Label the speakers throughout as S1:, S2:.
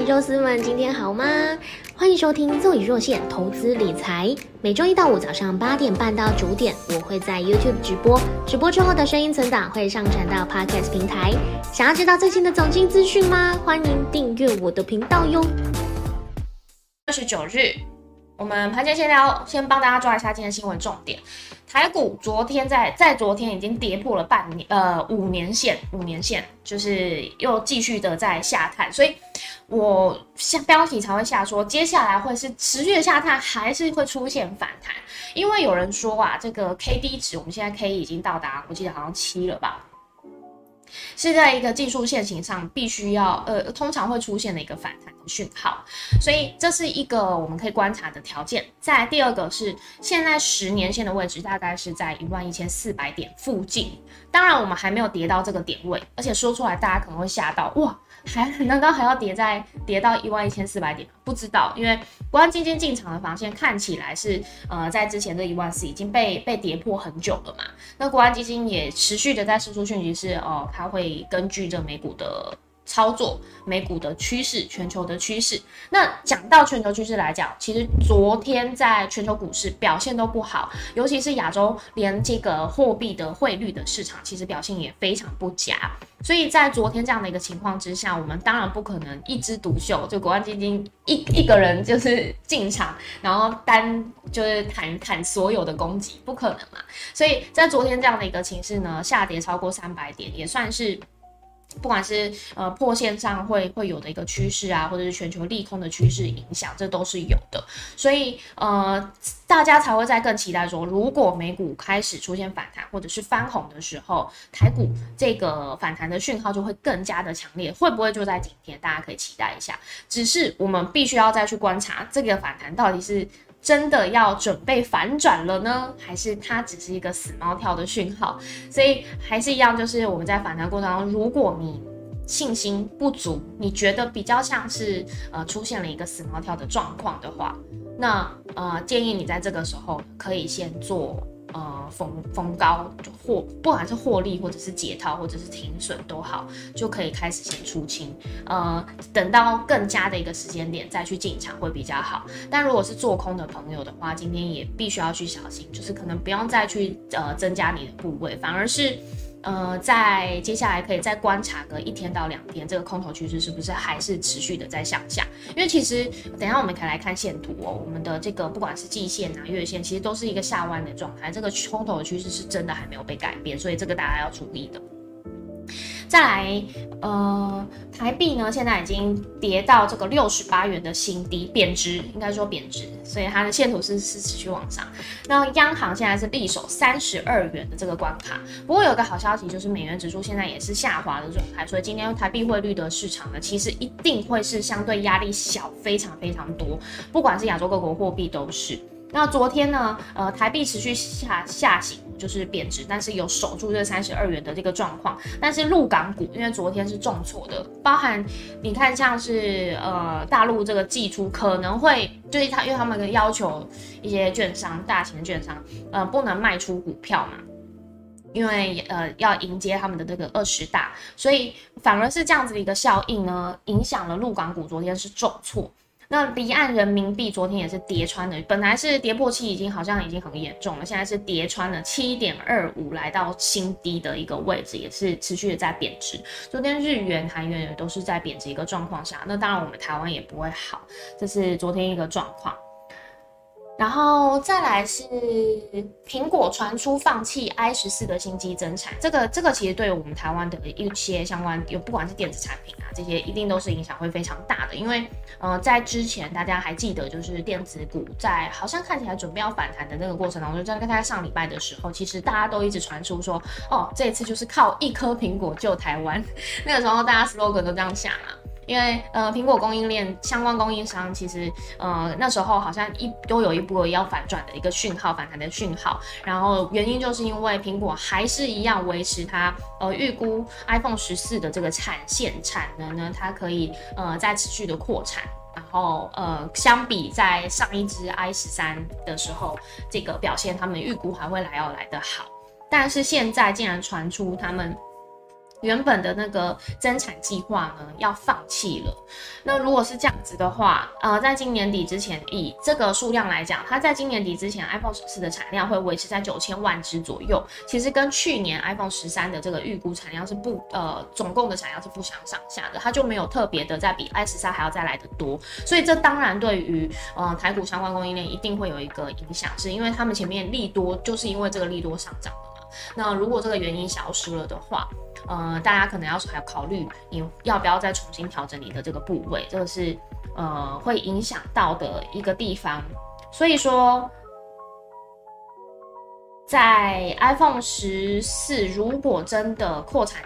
S1: 肉丝们，今天好吗？欢迎收听《若隐若现投资理财》，每周一到五早上八点半到九点，我会在 YouTube 直播，直播之后的声音存档会上传到 Podcast 平台。想要知道最新的总经资讯吗？欢迎订阅我的频道哟。
S2: 二十九日，我们盘前闲聊，先帮大家抓一下今天新闻重点。台股昨天在在昨天已经跌破了半年呃五年线，五年线就是又继续的在下探，所以我下标题才会下说接下来会是持续的下探，还是会出现反弹？因为有人说啊，这个 K D 值我们现在 K 已经到达，我记得好像七了吧。是在一个技术线型上必须要呃，通常会出现的一个反弹的讯号，所以这是一个我们可以观察的条件。再第二个是现在十年线的位置大概是在一万一千四百点附近，当然我们还没有跌到这个点位，而且说出来大家可能会吓到哇。还难道还要跌在跌到一万一千四百点不知道，因为国安基金进场的防线看起来是呃在之前这一万四已经被被跌破很久了嘛。那国安基金也持续的在输出讯息是哦，它会根据这美股的。操作美股的趋势，全球的趋势。那讲到全球趋势来讲，其实昨天在全球股市表现都不好，尤其是亚洲，连这个货币的汇率的市场其实表现也非常不佳。所以在昨天这样的一个情况之下，我们当然不可能一枝独秀，就国安基金一一个人就是进场，然后单就是砍砍所有的攻击，不可能嘛。所以在昨天这样的一个情势呢，下跌超过三百点，也算是。不管是呃破线上会会有的一个趋势啊，或者是全球利空的趋势影响，这都是有的。所以呃，大家才会在更期待说，如果美股开始出现反弹或者是翻红的时候，台股这个反弹的讯号就会更加的强烈。会不会就在今天？大家可以期待一下。只是我们必须要再去观察这个反弹到底是。真的要准备反转了呢，还是它只是一个死猫跳的讯号？所以还是一样，就是我们在反弹过程当中，如果你信心不足，你觉得比较像是呃出现了一个死猫跳的状况的话，那呃建议你在这个时候可以先做。呃，逢逢高获，不管是获利或者是解套或者是停损都好，就可以开始先出清。呃，等到更加的一个时间点再去进场会比较好。但如果是做空的朋友的话，今天也必须要去小心，就是可能不用再去呃增加你的部位，反而是。呃，在接下来可以再观察个一天到两天，这个空头趋势是不是还是持续的在向下？因为其实等下我们可以来看线图哦，我们的这个不管是季线啊、月线，其实都是一个下弯的状态，这个空头的趋势是真的还没有被改变，所以这个大家要注意的。再来，呃，台币呢，现在已经跌到这个六十八元的新低，贬值，应该说贬值，所以它的线图是是持续往上。那央行现在是力守三十二元的这个关卡，不过有个好消息就是美元指数现在也是下滑的状态，所以今天台币汇率的市场呢，其实一定会是相对压力小，非常非常多，不管是亚洲各国货币都是。那昨天呢，呃，台币持续下下行，就是贬值，但是有守住这三十二元的这个状况。但是陆港股因为昨天是重挫的，包含你看像是呃大陆这个寄出可能会就是他，因为他们的要求一些券商、大型券商，呃，不能卖出股票嘛，因为呃要迎接他们的这个二十大，所以反而是这样子的一个效应呢，影响了陆港股昨天是重挫。那离岸人民币昨天也是跌穿的，本来是跌破七，已经好像已经很严重了，现在是跌穿了七点二五，来到新低的一个位置，也是持续的在贬值。昨天日元、韩元也都是在贬值一个状况下，那当然我们台湾也不会好，这是昨天一个状况。然后再来是苹果传出放弃 i 十四的新机增产，这个这个其实对我们台湾的一些相关有不管是电子产品啊这些，一定都是影响会非常大的。因为呃在之前大家还记得，就是电子股在好像看起来准备要反弹的那个过程当中，就在在上礼拜的时候，其实大家都一直传出说，哦这次就是靠一颗苹果救台湾，那个时候大家 slogan 都这样想啊。因为呃，苹果供应链相关供应商其实呃那时候好像一都有一波要反转的一个讯号，反弹的讯号。然后原因就是因为苹果还是一样维持它呃预估 iPhone 十四的这个产线产能呢，它可以呃在持续的扩产。然后呃，相比在上一支 i 十三的时候，这个表现他们预估还会来要来的好。但是现在竟然传出他们。原本的那个增产计划呢要放弃了。那如果是这样子的话，呃，在今年底之前，以这个数量来讲，它在今年底之前，iPhone 十四的产量会维持在九千万只左右。其实跟去年 iPhone 十三的这个预估产量是不，呃，总共的产量是不相上下的，它就没有特别的在比 i 十三还要再来的多。所以这当然对于呃台股相关供应链一定会有一个影响，是因为他们前面利多就是因为这个利多上涨的嘛。那如果这个原因消失了的话，呃，大家可能要还要考虑你要不要再重新调整你的这个部位，这个是呃会影响到的一个地方。所以说，在 iPhone 十四如果真的扩产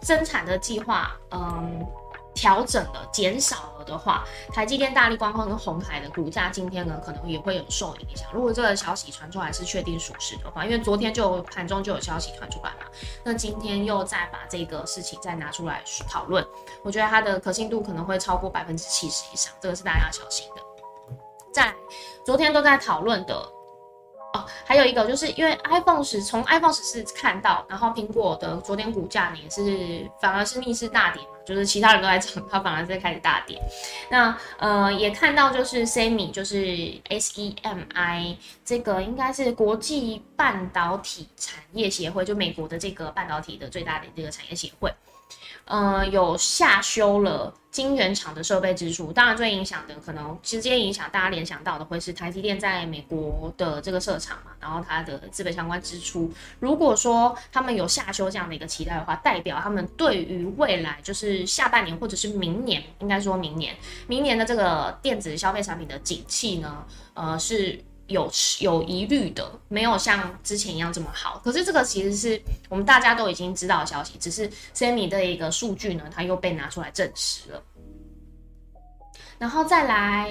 S2: 增产的计划，嗯。调整了，减少了的话，台积电、大力光跟红海的股价今天呢，可能也会有受影响。如果这个消息传出来是确定属实的话，因为昨天就盘中就有消息传出来嘛，那今天又再把这个事情再拿出来讨论，我觉得它的可信度可能会超过百分之七十以上，这个是大家要小心的。在昨天都在讨论的哦。还有一个就是因为 iPhone 十从 iPhone 十四看到，然后苹果的昨天股价呢也是反而是逆势大跌，就是其他人都在涨，它反而在开始大跌。那呃也看到就是 SEMI 就是 SEMI 这个应该是国际半导体产业协会，就美国的这个半导体的最大的这个产业协会。呃，有下修了晶圆厂的设备支出，当然最影响的可能直接影响大家联想到的会是台积电在美国的这个设厂嘛，然后它的资本相关支出。如果说他们有下修这样的一个期待的话，代表他们对于未来就是下半年或者是明年，应该说明年，明年的这个电子消费产品的景气呢，呃是。有有疑虑的，没有像之前一样这么好。可是这个其实是我们大家都已经知道的消息，只是 Sammy 的一个数据呢，它又被拿出来证实了。然后再来，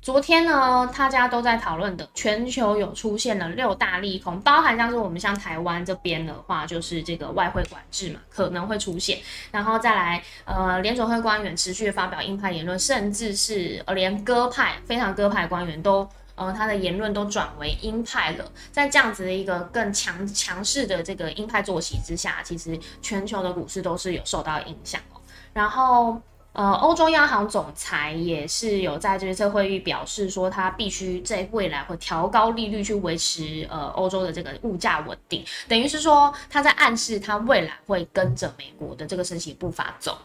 S2: 昨天呢，大家都在讨论的，全球有出现了六大利空，包含像是我们像台湾这边的话，就是这个外汇管制嘛，可能会出现。然后再来，呃，联总会官员持续发表鹰派言论，甚至是呃连鸽派非常鸽派官员都。呃，他的言论都转为鹰派了，在这样子的一个更强强势的这个鹰派作息之下，其实全球的股市都是有受到影响哦。然后，呃，欧洲央行总裁也是有在这次会议表示说，他必须在未来会调高利率去维持呃欧洲的这个物价稳定，等于是说他在暗示他未来会跟着美国的这个升息步伐走。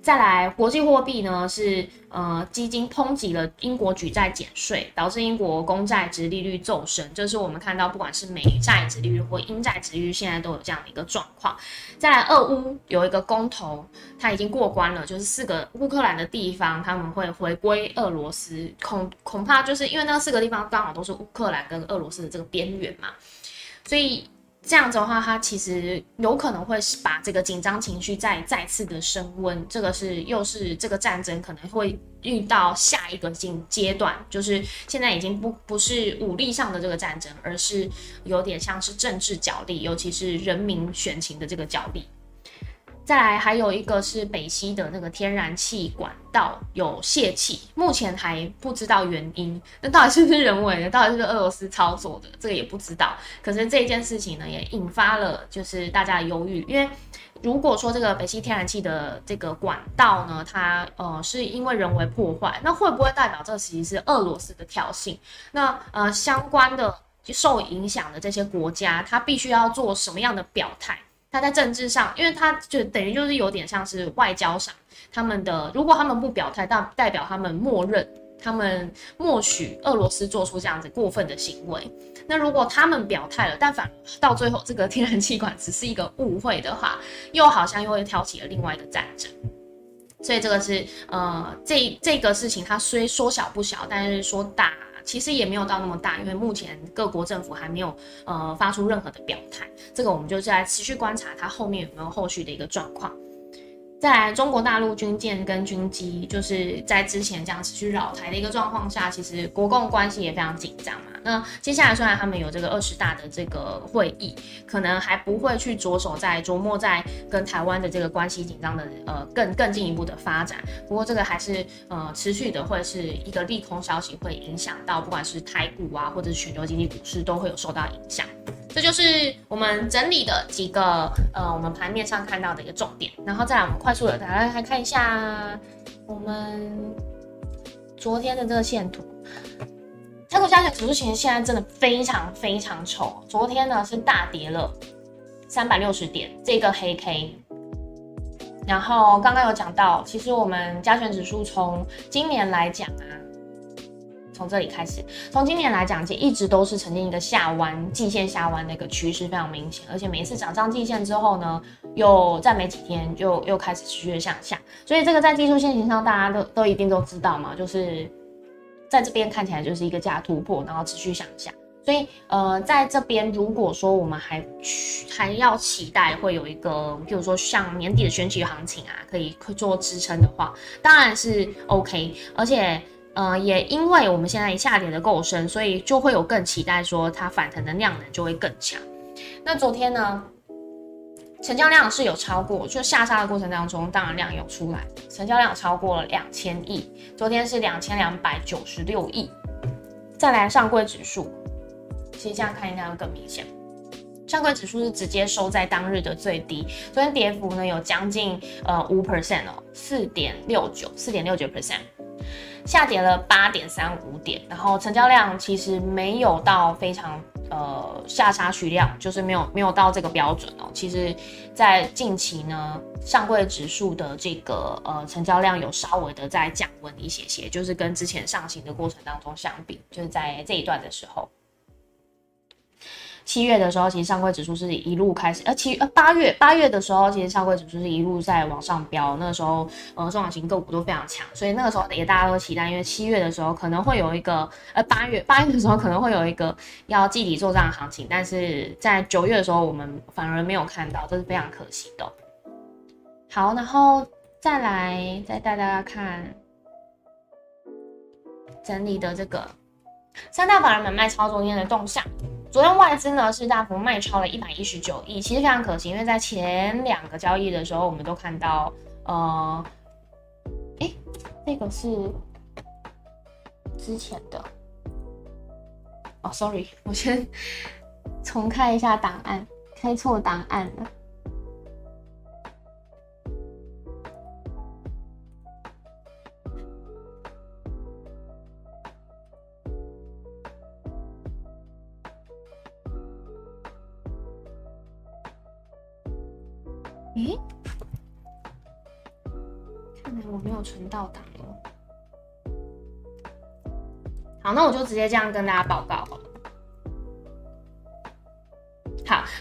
S2: 再来，国际货币呢是呃基金抨击了英国举债减税，导致英国公债值利率骤升。这是我们看到，不管是美债值利率或英债值利率，现在都有这样的一个状况。再来，俄乌有一个公投，它已经过关了，就是四个乌克兰的地方他们会回归俄罗斯，恐恐怕就是因为那四个地方刚好都是乌克兰跟俄罗斯的这个边缘嘛，所以。这样子的话，它其实有可能会把这个紧张情绪再再次的升温。这个是又是这个战争可能会遇到下一个阶阶段，就是现在已经不不是武力上的这个战争，而是有点像是政治角力，尤其是人民选情的这个角力。再来还有一个是北溪的那个天然气管道有泄气，目前还不知道原因。那到底是不是人为的？到底是不是俄罗斯操作的？这个也不知道。可是这件事情呢，也引发了就是大家的忧郁，因为如果说这个北溪天然气的这个管道呢，它呃是因为人为破坏，那会不会代表这其实是俄罗斯的挑衅？那呃相关的受影响的这些国家，它必须要做什么样的表态？他在政治上，因为他就等于就是有点像是外交上，他们的如果他们不表态，代代表他们默认，他们默许俄罗斯做出这样子过分的行为。那如果他们表态了，但反到最后这个天然气管只是一个误会的话，又好像又会挑起了另外一个战争。所以这个是呃，这这个事情它虽说小不小，但是说大。其实也没有到那么大，因为目前各国政府还没有呃发出任何的表态，这个我们就在持续观察它后面有没有后续的一个状况。再来，中国大陆军舰跟军机，就是在之前这样持续扰台的一个状况下，其实国共关系也非常紧张嘛。那接下来虽然他们有这个二十大的这个会议，可能还不会去着手在琢磨在跟台湾的这个关系紧张的呃更更进一步的发展。不过这个还是呃持续的会是一个利空消息，会影响到不管是台股啊，或者是全球经济股市都会有受到影响。这就是我们整理的几个呃，我们盘面上看到的一个重点，然后再来我们快速的打来来看一下我们昨天的这个线图。泰国加权指数其实现在真的非常非常丑，昨天呢是大跌了三百六十点，这个黑 K。然后刚刚有讲到，其实我们加权指数从今年来讲啊。从这里开始，从今年来讲，其实一直都是呈现一个下弯、季线下弯的一个趋势，非常明显。而且每一次涨上季线之后呢，又再没几天就又开始持续的向下。所以这个在技术线型上，大家都都一定都知道嘛，就是在这边看起来就是一个假突破，然后持续向下。所以呃，在这边如果说我们还还要期待会有一个，比如说像年底的选举行情啊，可以做支撑的话，当然是 OK，而且。呃，也因为我们现在一下跌的够深，所以就会有更期待说它反弹的量能就会更强。那昨天呢，成交量是有超过，就下杀的过程当中，当然量有出来，成交量超过了两千亿，昨天是两千两百九十六亿。再来上柜指数，其实这样看应该会更明显，上柜指数是直接收在当日的最低，昨天跌幅呢有将近呃五 percent 哦，四点六九，四点六九 percent。下跌了八点三五点，然后成交量其实没有到非常呃下杀取量，就是没有没有到这个标准哦。其实，在近期呢，上柜指数的这个呃成交量有稍微的在降温一些些，就是跟之前上行的过程当中相比，就是在这一段的时候。七月的时候，其实上柜指数是一路开始，呃七呃八月八月的时候，其实上柜指数是一路在往上飙。那个时候，呃中小型个股都非常强，所以那个时候也大家都期待，因为七月的时候可能会有一个，呃八月八月的时候可能会有一个要季底做账的行情，但是在九月的时候，我们反而没有看到，这是非常可惜的。好，然后再来再带大家看整理的这个三大法人买卖超昨天的动向。昨天外资呢是大幅卖超了一百一十九亿，其实非常可惜，因为在前两个交易的时候，我们都看到，呃，哎，那个是之前的，哦，sorry，我先 重开一下档案，开错档案了。那我就直接这样跟大家报告好了。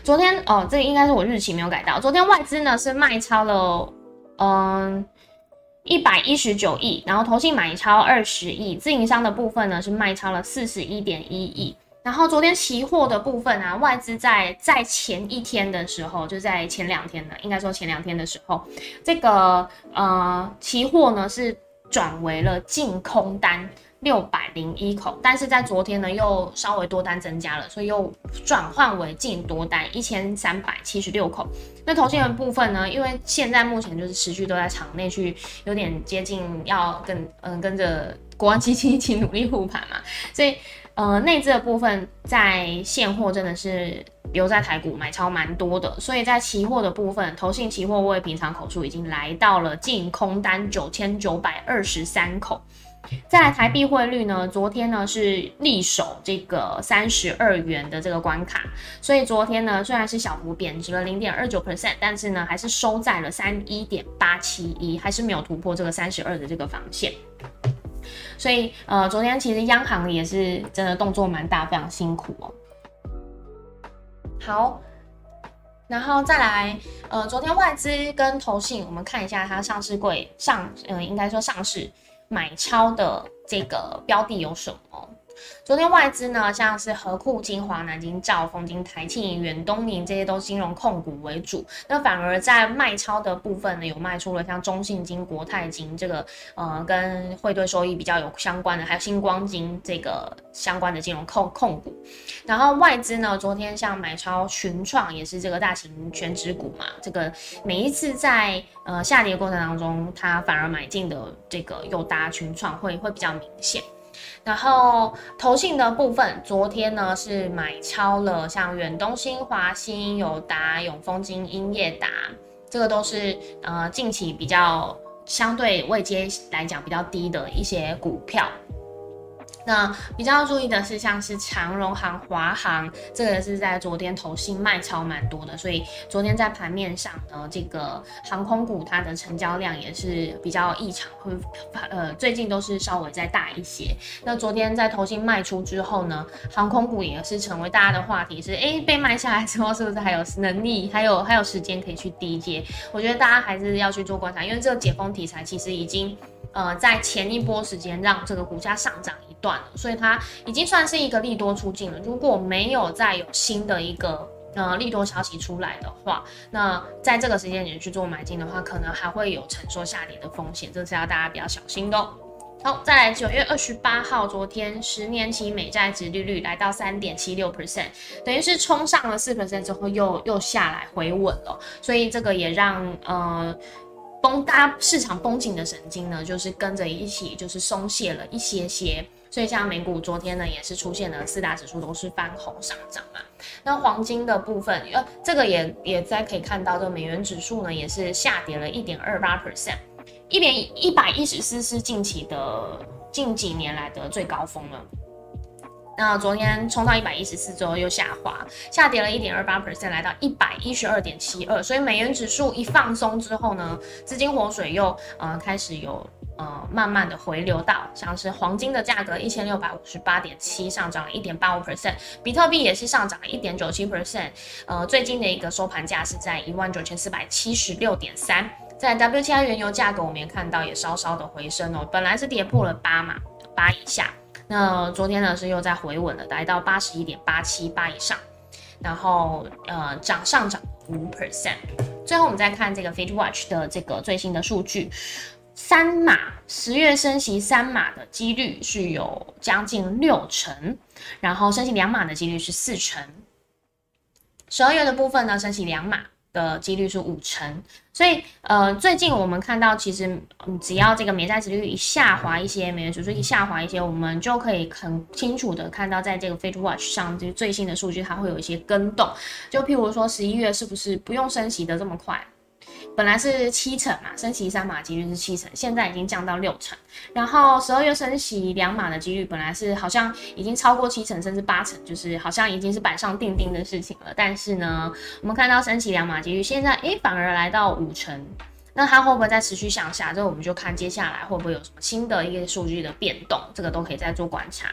S2: 昨天哦，这个应该是我日期没有改到。昨天外资呢是卖超了，嗯，一百一十九亿，然后投信买超二十亿，自营商的部分呢是卖超了四十一点一亿。然后昨天期货的部分啊，外资在在前一天的时候，就在前两天的，应该说前两天的时候，这个呃期货呢是转为了净空单六百零一口，但是在昨天呢又稍微多单增加了，所以又转换为净多单一千三百七十六口。那头先的部分呢，因为现在目前就是持续都在场内去有点接近要跟嗯跟着国安基金一起努力护盘嘛，所以。呃，内资的部分在现货真的是留在台股买超蛮多的，所以在期货的部分，投信期货位平常口数已经来到了净空单九千九百二十三口。再来台币汇率呢，昨天呢是力守这个三十二元的这个关卡，所以昨天呢虽然是小幅贬值了零点二九 percent，但是呢还是收在了三一点八七一，还是没有突破这个三十二的这个防线。所以，呃，昨天其实央行也是真的动作蛮大，非常辛苦哦。好，然后再来，呃，昨天外资跟投信，我们看一下它上市柜上，嗯，应该说上市买超的这个标的有什么？昨天外资呢，像是和库、金华、南京兆丰金、台庆、远东银这些都是金融控股为主，那反而在卖超的部分呢，有卖出了像中信金、国泰金这个呃跟汇兑收益比较有相关的，还有星光金这个相关的金融控控股。然后外资呢，昨天像买超群创，也是这个大型全指股嘛，这个每一次在呃下跌过程当中，它反而买进的这个又搭群创会会比较明显。然后投信的部分，昨天呢是买超了像远东新、华新、友达、永丰金、英业达，这个都是呃近期比较相对位阶来讲比较低的一些股票。那比较注意的是，像是长荣航、华航，这个是在昨天投信卖超蛮多的，所以昨天在盘面上呢，这个航空股它的成交量也是比较异常，会呃最近都是稍微再大一些。那昨天在投信卖出之后呢，航空股也是成为大家的话题，是哎被卖下来之后是不是还有能力，还有还有时间可以去低接？我觉得大家还是要去做观察，因为这个解封题材其实已经。呃，在前一波时间让这个股价上涨一段了，所以它已经算是一个利多出尽了。如果没有再有新的一个呃利多消息出来的话，那在这个时间点去做买进的话，可能还会有承受下跌的风险，这是要大家比较小心的。好，再来九月二十八号，昨天十年期美债值利率来到三点七六 percent，等于是冲上了四 percent 之后又又下来回稳了，所以这个也让呃。绷大家市场绷紧的神经呢，就是跟着一起就是松懈了一些些，所以像美股昨天呢也是出现了四大指数都是翻红上涨嘛。那黄金的部分，呃，这个也也在可以看到，这美元指数呢也是下跌了一点二八 percent，一点一百一十四是近期的近几年来的最高峰了。那昨天冲到一百一十四之后又下滑，下跌了一点二八 percent，来到一百一十二点七二。所以美元指数一放松之后呢，资金活水又呃开始有呃慢慢的回流到，像是黄金的价格一千六百五十八点七上涨了一点八五 percent，比特币也是上涨了一点九七 percent，呃最近的一个收盘价是在一万九千四百七十六点三。在 WTI 原油价格我们也看到也稍稍的回升哦，本来是跌破了八嘛，八以下。那昨天呢是又在回稳了，来到八十一点八七八以上，然后呃涨上涨五 percent。最后我们再看这个 Fed Watch 的这个最新的数据，三码十月升息三码的几率是有将近六成，然后升息两码的几率是四成。十二月的部分呢升息两码。的几率是五成，所以呃，最近我们看到，其实只要这个美债值率一下滑一些，美元指数一下滑一些，我们就可以很清楚的看到，在这个 Fed Watch 上，就最新的数据它会有一些跟动，就譬如说十一月是不是不用升息的这么快？本来是七成嘛，升息三码几率是七成，现在已经降到六成。然后十二月升息两码的几率本来是好像已经超过七成，甚至八成，就是好像已经是板上钉钉的事情了。但是呢，我们看到升息两码几率现在诶反而来到五成，那它会不会再持续向下？这我们就看接下来会不会有什么新的一个数据的变动，这个都可以再做观察。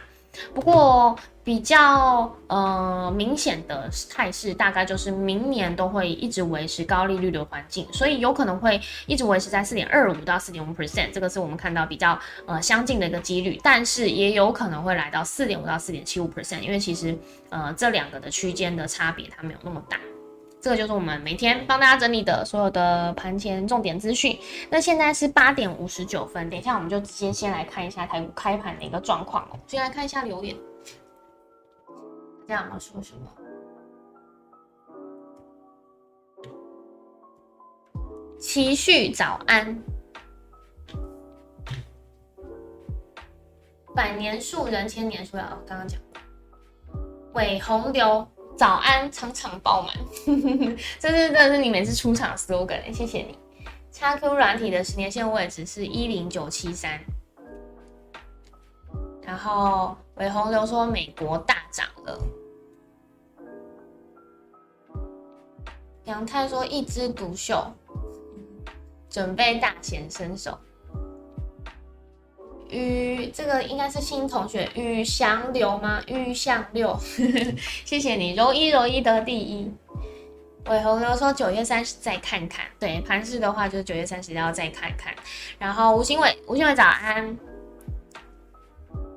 S2: 不过比较呃明显的态势，大概就是明年都会一直维持高利率的环境，所以有可能会一直维持在四点二五到四点五 percent，这个是我们看到比较呃相近的一个几率，但是也有可能会来到四点五到四点七五 percent，因为其实呃这两个的区间的差别它没有那么大。这个就是我们每天帮大家整理的所有的盘前重点资讯。那现在是八点五十九分，等一下我们就直接先来看一下台股开盘的一个状况哦。先来看一下留言，大家有说什么？齐旭早安，百年树人千年树啊，刚刚讲尾红流。早安，场场爆满，这是这是你每次出场 slogan，谢谢你。叉 Q 软体的十年线位置是一零九七三，然后韦洪流说美国大涨了，杨太说一枝独秀，准备大显身手。于这个应该是新同学，于祥流吗？于向六，谢谢你，柔一柔一得第一。尾红流说九月三十再看看，对盘市的话就是九月三十要再看看。然后吴新伟，吴新伟早安。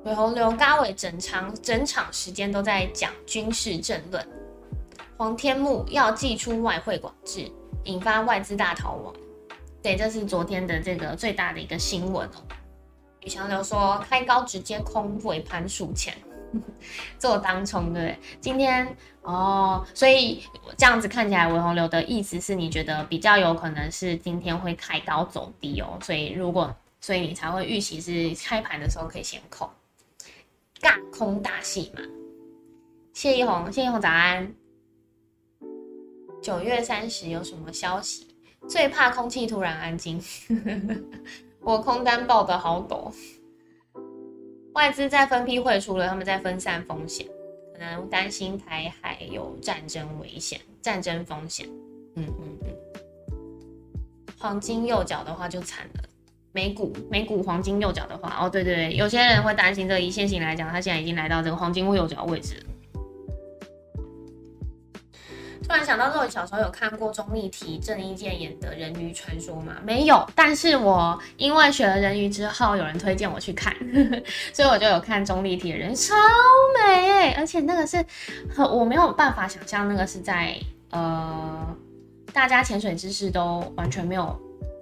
S2: 尾红流嘎伟整场整场时间都在讲军事政论，黄天木要祭出外汇管制，引发外资大逃亡。对，这是昨天的这个最大的一个新闻哦。宇强流说开高直接空尾盘数钱，做当冲对？今天哦，所以这样子看起来，尾红流的意思是你觉得比较有可能是今天会开高走低哦，所以如果所以你才会预期是开盘的时候可以先空。尬空大戏嘛，谢一红，谢一红早安。九月三十有什么消息？最怕空气突然安静。我空单报的好陡，外资在分批汇出了，他们在分散风险，可能担心台海有战争危险、战争风险。嗯嗯嗯。黄金右脚的话就惨了。美股美股黄金右脚的话，哦对对对，有些人会担心这一线型来讲，它现在已经来到这个黄金右脚位置了。突然想到，肉小时候有看过钟丽缇、郑伊健演的《人鱼传说》吗？没有，但是我因为学了人鱼之后，有人推荐我去看呵呵，所以我就有看钟丽缇的人，超美而且那个是，我没有办法想象那个是在呃，大家潜水知识都完全没有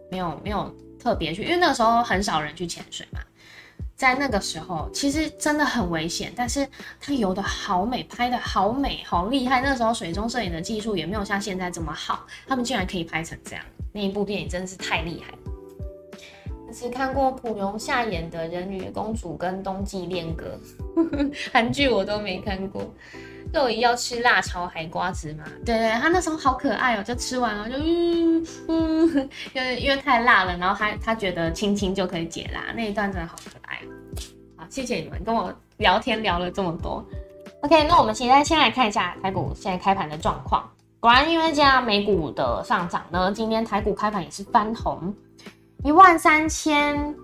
S2: 没有没有。特别去，因为那个时候很少人去潜水嘛，在那个时候其实真的很危险，但是他游的好美，拍的好美，好厉害。那时候水中摄影的技术也没有像现在这么好，他们竟然可以拍成这样，那一部电影真的是太厉害。只看过普荣夏演的人鱼公主跟冬季恋歌，韩剧我都没看过。肉姨要吃辣炒海瓜子嘛？对对，他那时候好可爱哦，就吃完了就嗯嗯，因为因为太辣了，然后他他觉得亲亲就可以解辣，那一段真的好可爱。好，谢谢你们跟我聊天聊了这么多。OK，那我们现在先来看一下台股现在开盘的状况。果然，因为这样美股的上涨呢，今天台股开盘也是翻红，一万三千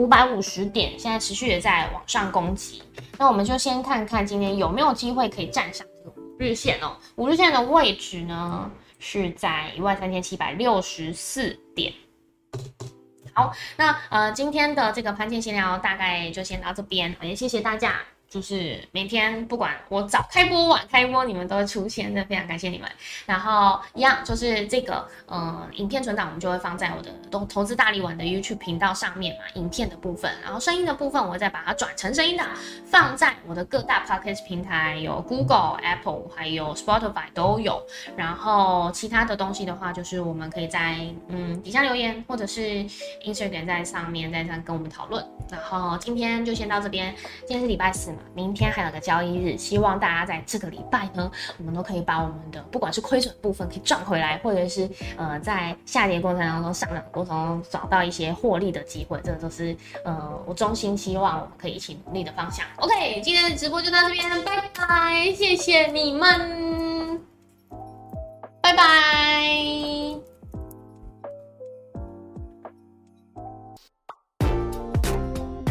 S2: 五百五十点，现在持续的在往上攻击。那我们就先看看今天有没有机会可以站上这个五日线哦。五日线的位置呢是在一万三千七百六十四点。好，那呃今天的这个盘前闲聊大概就先到这边，也谢谢大家。就是每天不管我早开播晚开播，你们都会出现，的非常感谢你们。然后一样就是这个，嗯，影片存档我们就会放在我的投投资大力丸的 YouTube 频道上面嘛，影片的部分。然后声音的部分，我会再把它转成声音的，放在我的各大 Podcast 平台，有 Google、Apple 还有 Spotify 都有。然后其他的东西的话，就是我们可以在嗯底下留言，或者是 Instagram 在上面在上跟我们讨论。然后今天就先到这边，今天是礼拜四。明天还有个交易日，希望大家在这个礼拜呢，我们都可以把我们的不管是亏损部分可以赚回来，或者是呃在下跌过程当中、上涨过程中找到一些获利的机会，这个都是呃我衷心希望我们可以一起努力的方向。OK，今天的直播就到这边，拜拜，谢谢你们，拜拜。